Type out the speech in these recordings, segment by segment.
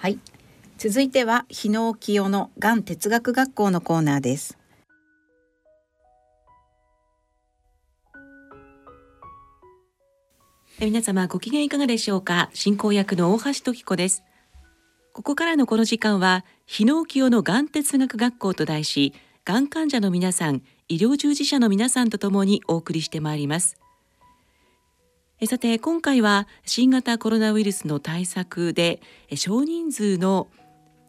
はい。続いては日野清のがん哲学学校のコーナーです。皆様ご機嫌いかがでしょうか？進行役の大橋時子です。ここからのこの時間は日野清のがん哲学学校と題しがん患者の皆さん医療従事者の皆さんとともにお送りしてまいります。さて今回は新型コロナウイルスの対策で少人数の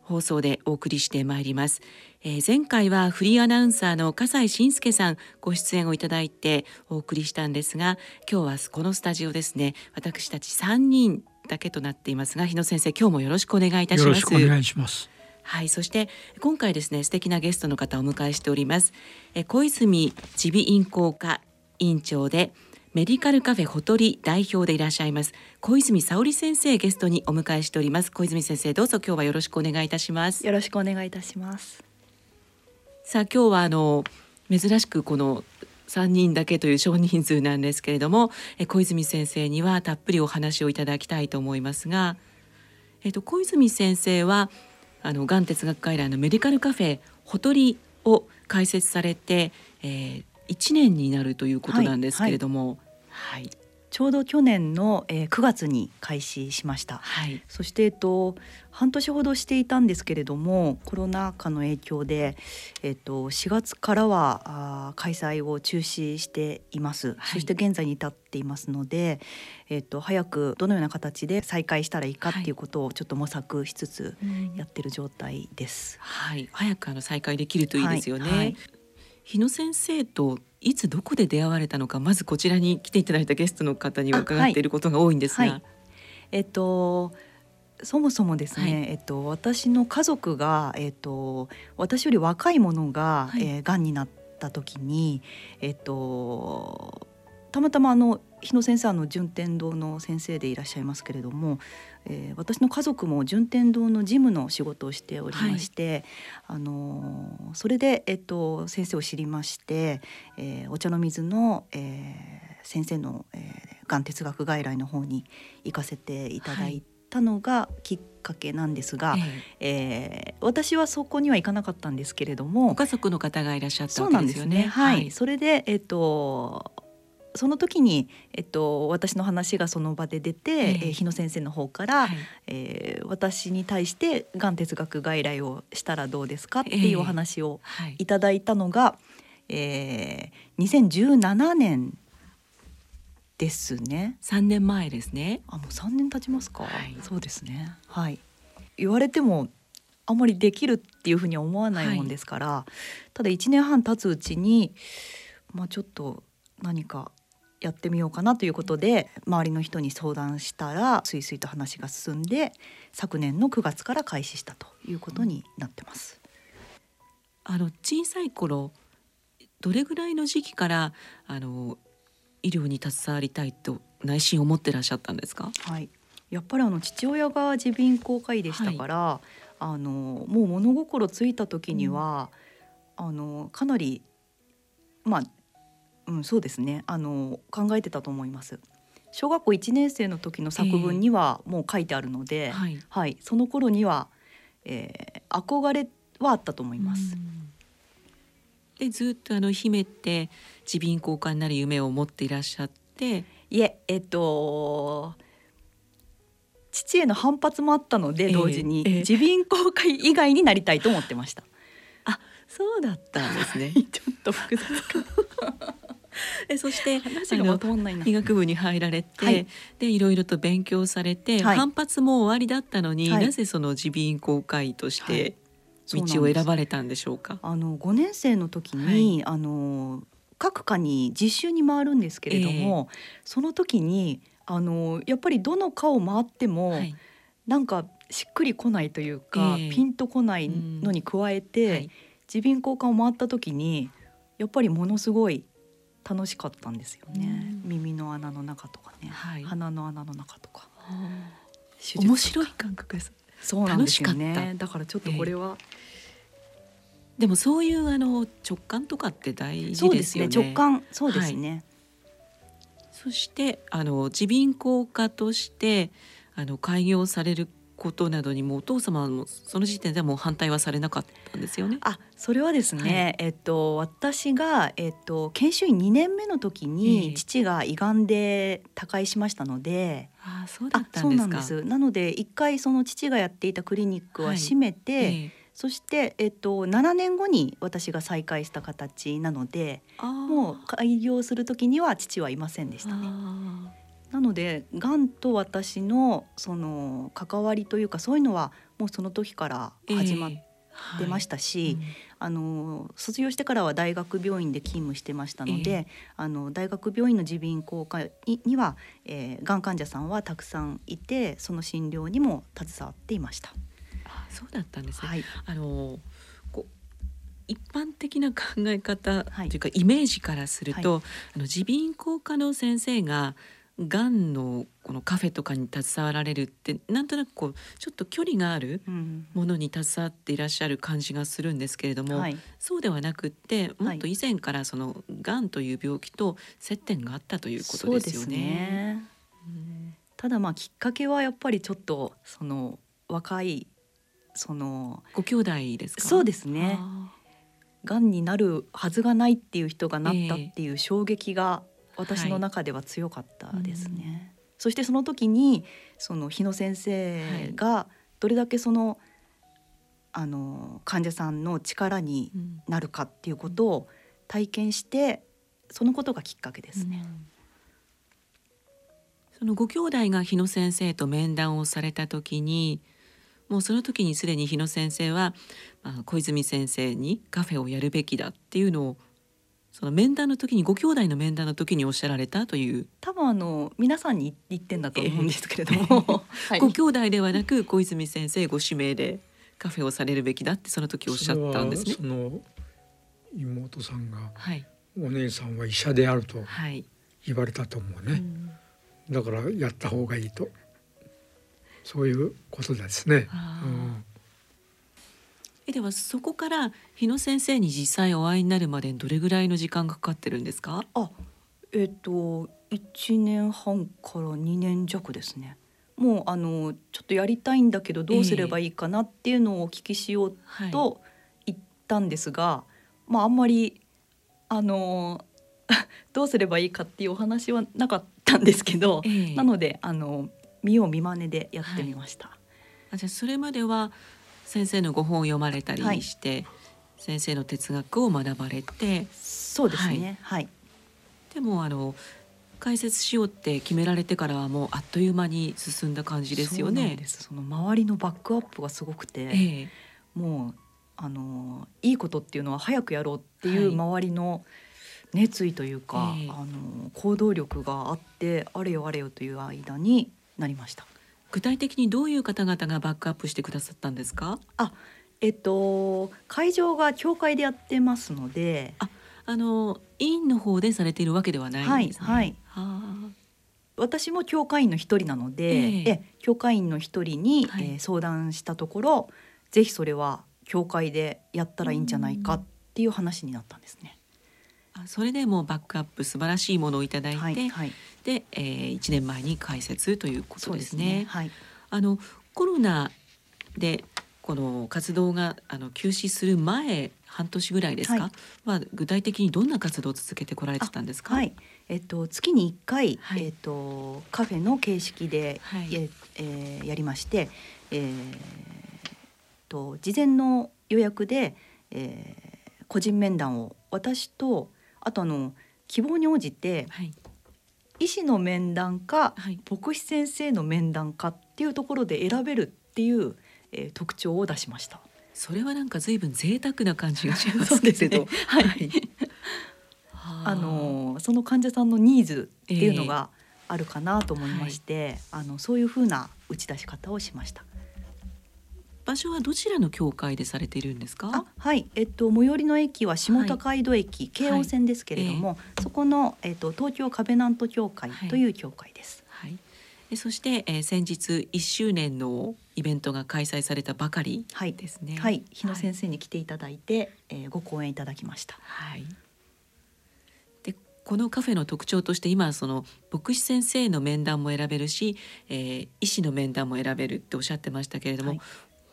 放送でお送りしてまいります、えー、前回はフリーアナウンサーの笠井信介さんご出演をいただいてお送りしたんですが今日はこのスタジオですね。私たち3人だけとなっていますが日野先生今日もよろしくお願いいたします。よろしくお願いします。はい、そして今回ですね素敵なゲストの方をお迎えしております。え小泉耳鼻咽喉科院長でメディカルカフェほとり代表でいらっしゃいます。小泉沙織先生ゲストにお迎えしております。小泉先生どうぞ。今日はよろしくお願いいたします。よろしくお願いいたします。さあ今日はあの珍しくこの3人だけという少人数なんですけれどもえ小泉先生にはたっぷりお話をいただきたいと思いますが、えっと、小泉先生はあのがん哲学外来のメディカルカフェほとりを開設されて、えー、1年になるということなんですけれども、はい、はい、ちょうど去年の、えー、9月に開始しました、はい、そして、えっと、半年ほどしていたんですけれどもコロナ禍の影響で、えっと、4月からはあ開催を中止しています、はい、そして現在に至っていますので、えっと、早くどのような形で再開したらいいかってい。うことをちょっと模索しつつやってる状態です。はい、早くあの再開できるといいですよね。日野先生といつどこで出会われたのかまずこちらに来ていただいたゲストの方に伺っていることが多いんですが。はいはい、えっとそもそもですね、はい、えっと、私の家族が、えっと、私より若い者が、はい、えー、癌になった時に、えっと、たまたまあの日野先生の順天堂の先生でいらっしゃいますけれども、えー、私の家族も順天堂の事務の仕事をしておりまして、はい、あのー、それで、えっと、先生を知りまして、えー、お茶の水の、えー、先生の、えー、がん哲学外来の方に行かせていただいたのがきっかけなんですが、はい、えー、私はそこには行かなかったんですけれどもご家族の方がいらっしゃったわけですよね。ね。はい、はい、それで、えっとその時に、えっと、私の話がその場で出て、えー、日野先生の方から、はい、えー、私に対してがん哲学外来をしたらどうですか？っていうお話をいただいたのが、えーえー、2017年ですね。3年前ですね。あもう3年経ちますか？はい、そうですね。はい。言われてもあんまりできるっていうふうには思わないもんですから、はい、ただ1年半経つうちにまあちょっと何かやってみようかなということで周りの人に相談したらすいすいと話が進んで昨年の9月から開始したということになってます。あの小さい頃どれぐらいの時期からあの医療に携わりたいと内心思ってらっしゃったんですか？はい、やっぱりあの父親が耳鼻咽喉科医でしたから、はい、あのもう物心ついた時には、うん、あのかなりまあうん、そうですねあの考えてたと思います。小学校1年生の時の作文にはもう書いてあるので、えー、はい、はい、その頃には、えー、憧れはあったと思います。でずっとあの秘めて耳鼻咽喉科になる夢を持っていらっしゃっていええっと父への反発もあったので同時に、耳鼻咽喉科以外になりたいと思ってました。あそうだったんですね。ちょっと複雑か えそして話がまとんない医学部に入られて、はい、でいろいろと勉強されて、はい、反発も終わりだったのに、はい、なぜその耳鼻咽喉科医として道を選ばれたんでしょうか？あの5年生の時に、あの各科に実習に回るんですけれども、えー、その時にあのやっぱりどの科を回っても、はい、なんかしっくりこないというか、えー、ピンとこないのに加えて、うんはい、耳鼻咽喉科を回った時にやっぱりものすごい楽しかったんですよね、耳の穴の中とかね、はい、鼻の穴の中とか。面白い感覚です。そうなんですよね。だからちょっとこれは、えー、でもそういうあの直感とかって大事ですよね、ね、直感。そうですね、はい、そしてあの耳鼻咽喉科としてあの開業されることなどにもお父様もその時点ではもう反対はされなかったんですよね。あそれはですね、はい、えっと私が、えっと、研修医2年目の時に、父が胃がんで他界しましたので。あそうだったんですなので一回その父がやっていたクリニックは閉めて、はいえ。ー、そして、えっと、7年後に私が再開した形なのでもう開業する時には父はいませんでしたね。なのでがんと私のその関わりというかそういうのはもうその時から始まってましたし、えーはい。うん、あの卒業してからは大学病院で勤務してましたので、えー、あの大学病院の耳鼻咽喉科には、えー、がん患者さんはたくさんいてその診療にも携わっていました。あそうだったんですね、はい、あのこ一般的な考え方というか、イメージからすると、はい、あの耳鼻咽喉科の先生ががんのこのカフェとかに携わられるってなんとなくこうちょっと距離があるものに携わっていらっしゃる感じがするんですけれども、はい、そうではなくってもっと以前からそのがんという病気と接点があったということですよね。ね。うん、ただまあきっかけはやっぱりちょっとその若いそのご兄弟ですか？そうですね。がんになるはずがないっていう人がなったっていう衝撃が私の中では強かったですね。はいうん、そしてその時にその日野先生がどれだけその、あの患者さんの力になるかっていうことを体験してそのことがきっかけですね。うん。そのご兄弟が日野先生と面談をされた時にもうその時にすでに日野先生は、まあ、小泉先生にカフェをやるべきだっていうのをその面談の時にご兄弟の面談の時におっしゃられたという。多分あの皆さんに言ってんだと思うんですけれども、はい、ご兄弟ではなく小泉先生ご指名でカフェをされるべきだってその時おっしゃったんですね。その妹さんが、はい、お姉さんは医者であると言われたと思うね、はいうん、だからやった方がいいと。そういうことですね。うんではそこから日野先生に実際お会いになるまでどれぐらいの時間がかかってるんですか？あえっ、と1年半から2年弱ですね。もうあのちょっとやりたいんだけどどうすればいいかなっていうのをお聞きしようと言ったんですが、えー、まああんまりあの どうすればいいかっていうお話はなかったんですけど、えー、なのであの見よう見まねでやってみました。はい、あじゃあそれまでは先生のご本を読まれたりして、はい、先生の哲学を学ばれてそうですね。はい、でもあの解説しようって決められてからはもうあっという間に進んだ感じですよね。その周りのバックアップがすごくて、ええ、もうあのいいことっていうのは早くやろうっていう周りの熱意というか、はい、あの行動力があってあれよあれよという間になりました。具体的にどういう方々がバックアップしてくださったんですか？あえっと会場が教会でやってますので。ああの委員の方でされているわけではないんですね。はい、はい。私も教会員の一人なので、えー、え教会員の一人に、はい、えー、相談したところぜひそれは教会でやったらいいんじゃないかっていう話になったんですね。あそれでもバックアップ素晴らしいものをいただいて、はいはい、で、えー、1年前に開設ということですね。すね。はい、あのコロナでこの活動があの休止する前半年ぐらいですか、はい、まあ、具体的にどんな活動を続けてこられてたんですか、はい。えっと、月に1回、はい、えっと、カフェの形式で、はい、ええー、やりまして、えー、と事前の予約で、えー、個人面談を私とあとあの希望に応じて、はい、医師の面談か、はい、牧師先生の面談かっていうところで選べるっていう、えー、特徴を出しました。それはなんか随分贅沢な感じがします けれど、ね、はい。あのその患者さんのニーズっていうのがあるかなと思いまして、えーはい、あのそういうふうな打ち出し方をしました。場所はどちらの教会でされているんですか？はい、えっと最寄りの駅は下高井戸駅、はい、京王線ですけれども、そこのえっと東京カベナント教会という教会です。はい。えそして、えー、先日1周年のイベントが開催されたばかりですね。はい、日野先生に来ていただいて、はい、えー、ご講演いただきました。はい。でこのカフェの特徴として今その牧師先生の面談も選べるし、えー、医師の面談も選べるっておっしゃってましたけれども、はい、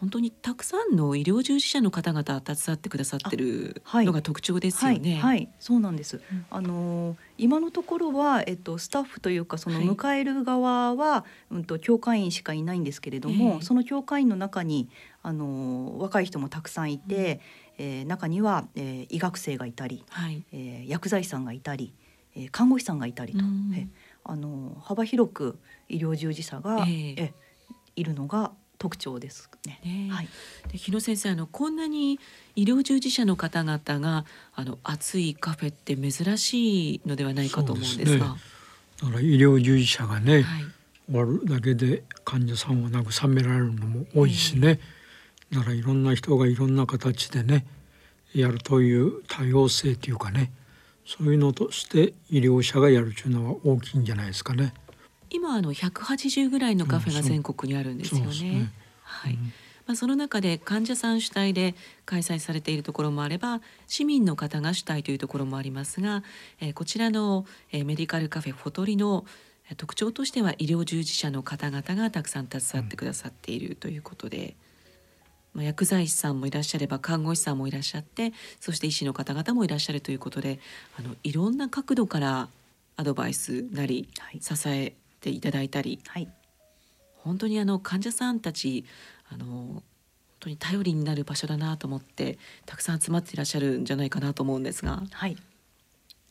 本当にたくさんの医療従事者の方々携わってくださってるのが特徴ですよね。はい、はい、そうなんです。うん、あの今のところはえっとスタッフというかその迎える側は、うんと教会員しかいないんですけれども、えー、その教会員の中にあの若い人もたくさんいて、うん、えー、中には、えー、医学生がいたり、はい、えー、薬剤師さんがいたり、えー、看護師さんがいたりと、うん、えあの幅広く医療従事者が、えー、えいるのが特徴ですね。ねはい。で日野先生あのこんなに医療従事者の方々があの暑いカフェって珍しいのではないかと思うんですが。すね、だから医療従事者がね、はい、終わるだけで患者さんを慰められるのも多いしね。えー、だからいろんな人がいろんな形でねやるという多様性というかねそういうのとして医療者がやるというのは大きいんじゃないですかね。今あの180ぐらいのカフェが全国にあるんですよね。ねはい。まあ、その中で患者さん主体で開催されているところもあれば市民の方が主体というところもありますが、えー、こちらの、えー、メディカルカフェフォトリの特徴としては医療従事者の方々がたくさん携わってくださっているということで、まあ、薬剤師さんもいらっしゃれば看護師さんもいらっしゃってそして医師の方々もいらっしゃるということであのいろんな角度からアドバイスなり、支えていただいたり、はい、本当にあの患者さんたちあの本当に頼りになる場所だなと思ってたくさん集まっていらっしゃるんじゃないかなと思うんですが。はい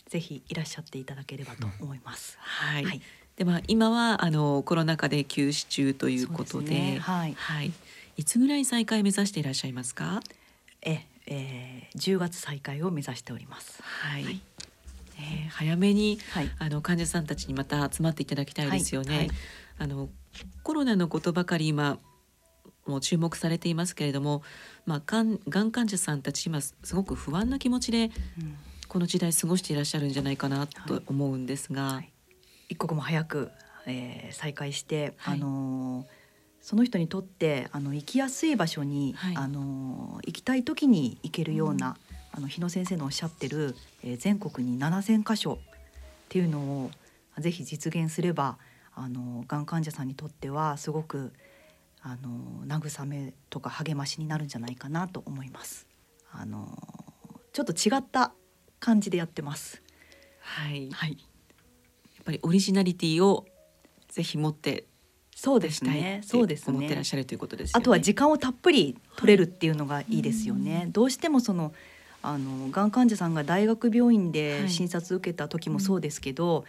ぜひいらっしゃっていただければと思います。はい。はい、では今はあのコロナ禍で休止中ということで、でね、はい、はい。いつぐらい再開目指していらっしゃいますか？え、えー、10月再開を目指しております。はい、はいえー、早めに、はい、あの患者さんたちにまた集まっていただきたいですよね。はい。はい、あのコロナのことばかり今もう注目されていますけれども、まあ、がんがん患者さんたち今すごく不安な気持ちで、うん、この時代過ごしていらっしゃるんじゃないかなと思うんですが、一刻も早く、えー、再開して、あのーその人にとってあの行きやすい場所に、はい、あの行きたい時に行けるような、あの日野先生のおっしゃってる、えー、全国に7,000箇所っていうのをぜひ実現すればあのがん患者さんにとってはすごくあの慰めとか励ましになるんじゃないかなと思います。あのちょっと違った感じでやってます。はい。はい。やっぱりオリジナリティをぜひ持ってそうですね。そうですね。思ってらっしゃるということです、ね、あとは時間をたっぷり取れるっていうのがいいですよね。はい、どうしてもそのあのがん患者さんが大学病院で診察受けた時もそうですけど、はい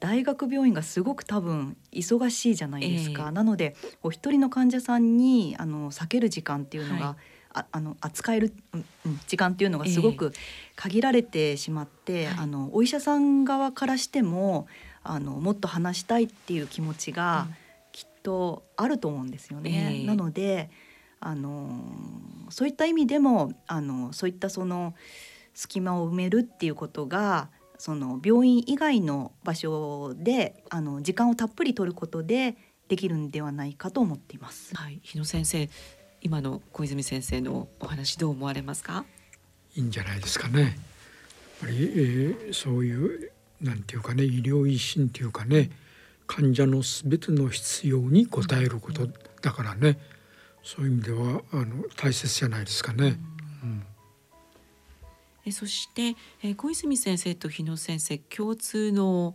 大学病院がすごく多分忙しいじゃないですか、えー、なのでお一人の患者さんにあの避ける時間っていうのが、はい、ああの扱える、うん、時間っていうのがすごく限られてしまって、えー、あのお医者さん側からしてもあのもっと話したいっていう気持ちがきっとあると思うんですよね。えー、なのであのそういった意味でもあのそういったその隙間を埋めるっていうことがその病院以外の場所であの時間をたっぷり取ることでできるんではないかと思っています。はい、日野先生、今の小泉先生のお話どう思われますか？いいんじゃないですかね。やっぱり、えー、そういうなんていうかね医療維新というかね患者のすべての必要に応えることだからね。そういう意味ではあの大切じゃないですかね。うん、えそして、え小泉先生と日野先生共通の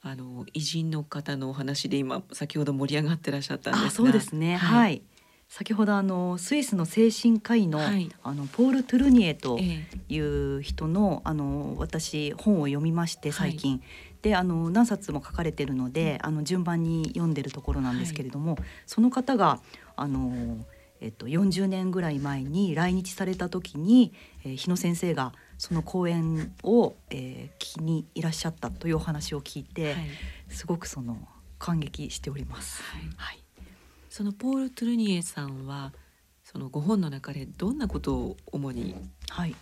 あの偉人の方のお話で今先ほど盛り上がってらっしゃったんですそうですね、はい、はい、先ほどあのスイスの精神科医のはい、あのポール・トゥルニエという人の,、あの私本を読みまして最近、はい、であの何冊も書かれてるので、あの順番に読んでるところなんですけれども、その方があの、えっと、40年ぐらい前に来日された時に、えー、日野先生がその講演を、えー、聞きにいらっしゃったというお話を聞いて、はい、すごくその感激しております。はい、はい、そのポール・トゥルニエさんはそのご本の中でどんなことを主に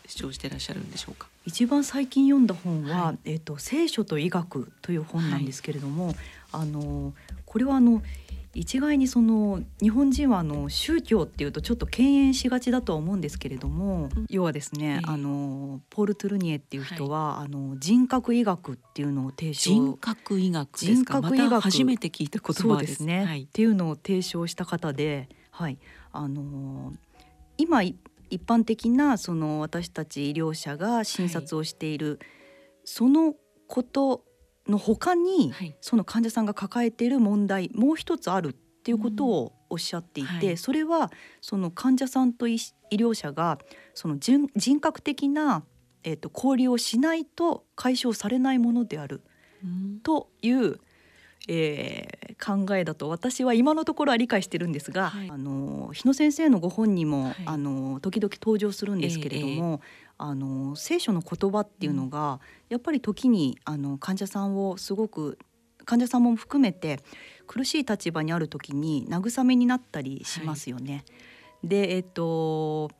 主張してい。らっしゃるんでしょうか、はい、一番最近読んだ本は、はい、えーと「聖書と医学」という本なんですけれども、はい、あのこれはあの一概にその日本人はあの宗教っていうとちょっと敬遠しがちだとは思うんですけれども、うん、要はですね、えー、あのポール・トゥルニエっていう人は、はい、あの人格医学っていうのを提唱人格医学人格医学、ま、初めて聞いた言葉ですね、はい、っていうのを提唱した方で、はい、あの今一般的なその私たち医療者が診察をしている、はい、そのことの他に、はい、その患者さんが抱えている問題もう一つあるっていうことをおっしゃっていて、うんはい、それはその患者さんと医療者がその人格的な、えーと、交流をしないと解消されないものである、という、えー、考えだと私は今のところは理解してるんですが、はい、あの日野先生のご本にも、はい、あの時々登場するんですけれども、えーあの聖書の言葉っていうのが、やっぱり時にあの患者さんをすごく患者さんも含めて苦しい立場にある時に慰めになったりしますよね。はい、でえっと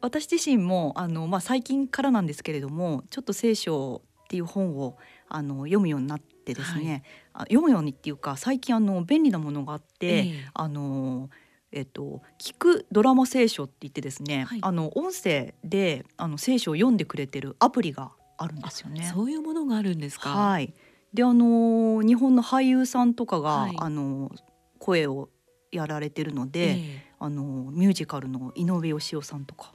私自身もあの、まあ、最近からなんですけれどもちょっと聖書っていう本をあの読むようになってですね、はい、読むようにっていうか最近あの便利なものがあって、えー、あのえっと、聞くドラマ聖書って言ってですね、はい、あの音声であの聖書を読んでくれてるアプリがあるんですよね。そういうものがあるんですか？はい。で、あの日本の俳優さんとかが、はい、あの声をやられてるので、えー、あのミュージカルの井上芳雄さんとか、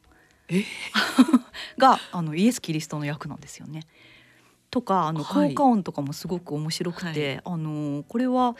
え？があのイエスキリストの役なんですよね。とかあの、効果音とかもすごく面白くて、あのこれは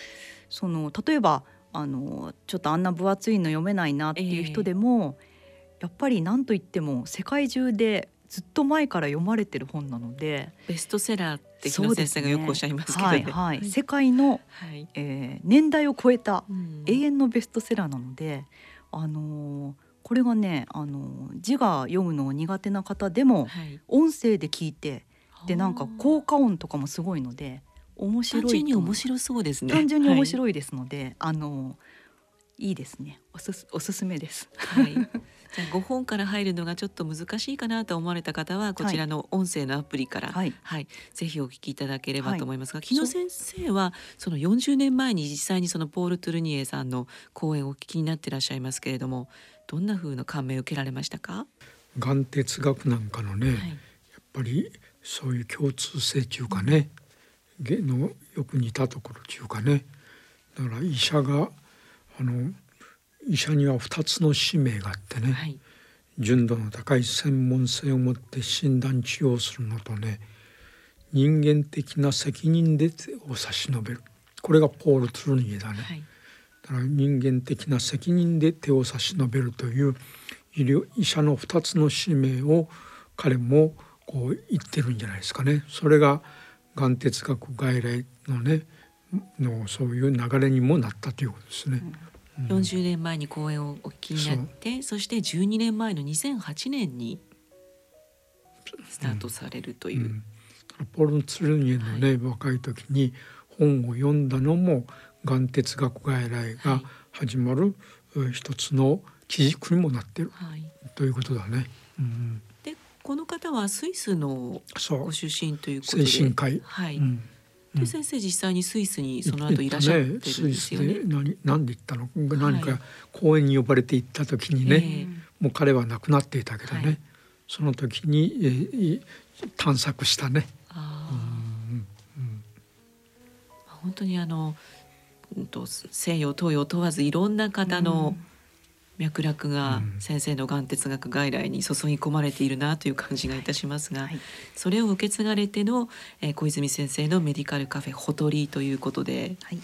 その例えばあのちょっとあんな分厚いの読めないなっていう人でも、えー、やっぱり何と言っても世界中でずっと前から読まれてる本なのでベストセラーって日野先生がよくおっしゃいますけど、ね、はい、はい、世界の、はい、えー、年代を超えた永遠のベストセラーなので、あのー、これがね、あのー、字が読むの苦手な方でも、音声で聞いてでなんか効果音とかもすごいので面白い単純に面白そうですね。単純に面白いですので、はい、あのいいですね。おすすおすすめです。はい。じゃあ5本から入るのがちょっと難しいかなと思われた方はこちらの音声のアプリから、はい、はい、ぜひお聞きいただければと思いますが、はい、木野先生はその40年前に実際にそのポール・トゥルニエさんの講演をお聞きになっていらっしゃいますけれどもどんな風な感銘を受けられましたか？眼哲学なんかのね、はい、やっぱりそういう共通性というかね、のよく似たところというかねだから医者があの医者には2つの使命があってね、はい、純度の高い専門性を持って診断治療するのとね人間的な責任で手を差し伸べる。これがポール・トゥルニエだね、はい、だから人間的な責任で手を差し伸べるという医療医者の2つの使命を彼もこう言ってるんじゃないですかね。それが眼哲学外来のねのそういう流れにもなったということですね。うん、40年前に講演をお聞きになってそして12年前の2008年にスタートされるという。うんうん、ポール・ツルニエのね、はい、若い時に本を読んだのも眼哲学外来が始まる一つの基軸にもなってる、はい、ということだね。うんこの方はスイスのご出身ということで、精神科医。はい。うん。で先生実際にスイスにその後いらっしゃってるんですよね。ね何何で行ったの？何か公園に呼ばれて行った時にね、はい、もう彼は亡くなっていたけどね、はい、その時に、えー、探索したね。あうんうん、本当にあの西洋東洋問わずいろんな方の、うん脈絡が先生のがん哲学外来に注ぎ込まれているなという感じがいたしますが、はい、それを受け継がれての、えー、小泉先生のメディカルカフェほとりということで、はい。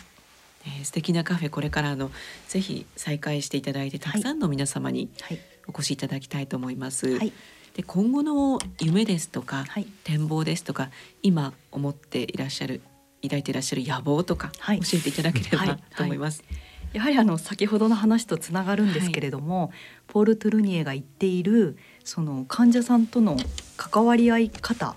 えー、素敵なカフェこれからのぜひ再開していただいてたくさんの皆様にお越しいただきたいと思います。はい、で今後の夢ですとか、はい、展望ですとか今思っていらっしゃる抱いていらっしゃる野望とか教えていただければと思います。やはりあの先ほどの話とつながるんですけれども、はい、ポール・トゥルニエが言っているその患者さんとの関わり合い方っ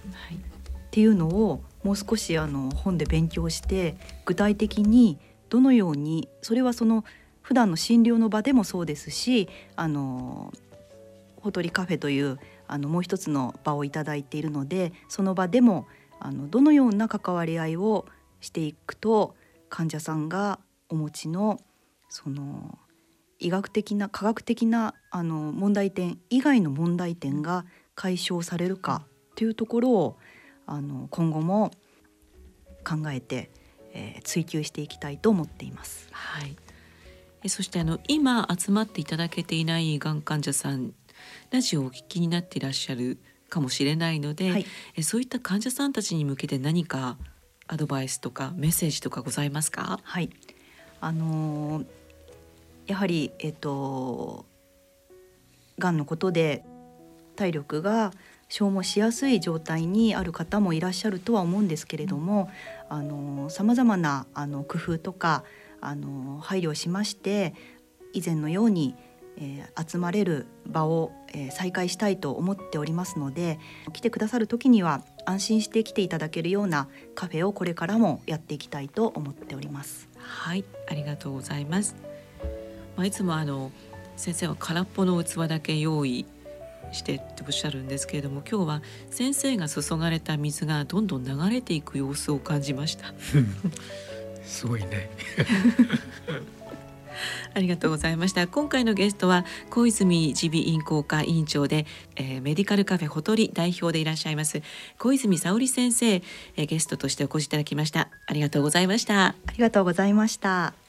ていうのをもう少しあの本で勉強して具体的にどのようにそれはその普段の診療の場でもそうですしあのほとりカフェというあのもう一つの場をいただいているのでその場でもあのどのような関わり合いをしていくと患者さんがお持ちのその医学的な科学的なあの問題点以外の問題点が解消されるかというところをあの今後も考えて、えー、追求していきたいと思っています。はい。えそしてあの今集まっていただけていないがん患者さんラジオをお聞きになっていらっしゃるかもしれないので、はい、えそういった患者さんたちに向けて何かアドバイスとかメッセージとかございますか？はい。あのー、やはりえっ、とがんのことで体力が消耗しやすい状態にある方もいらっしゃるとは思うんですけれどもさまざまなあの工夫とかあの配慮をしまして以前のように、えー、集まれる場を、えー、再開したいと思っておりますので来てくださる時には安心して来ていただけるようなカフェをこれからもやっていきたいと思っております。はいありがとうございます。まあ、いつもあの先生は空っぽの器だけ用意してっておっしゃるんですけれども今日は先生が注がれた水がどんどん流れていく様子を感じました。すごいね。ありがとうございました今回のゲストは小泉耳鼻咽喉科委員長で、えー、メディカルカフェほとり代表でいらっしゃいます小泉沙織先生、えー、ゲストとしてお越しいただきましたありがとうございましたありがとうございました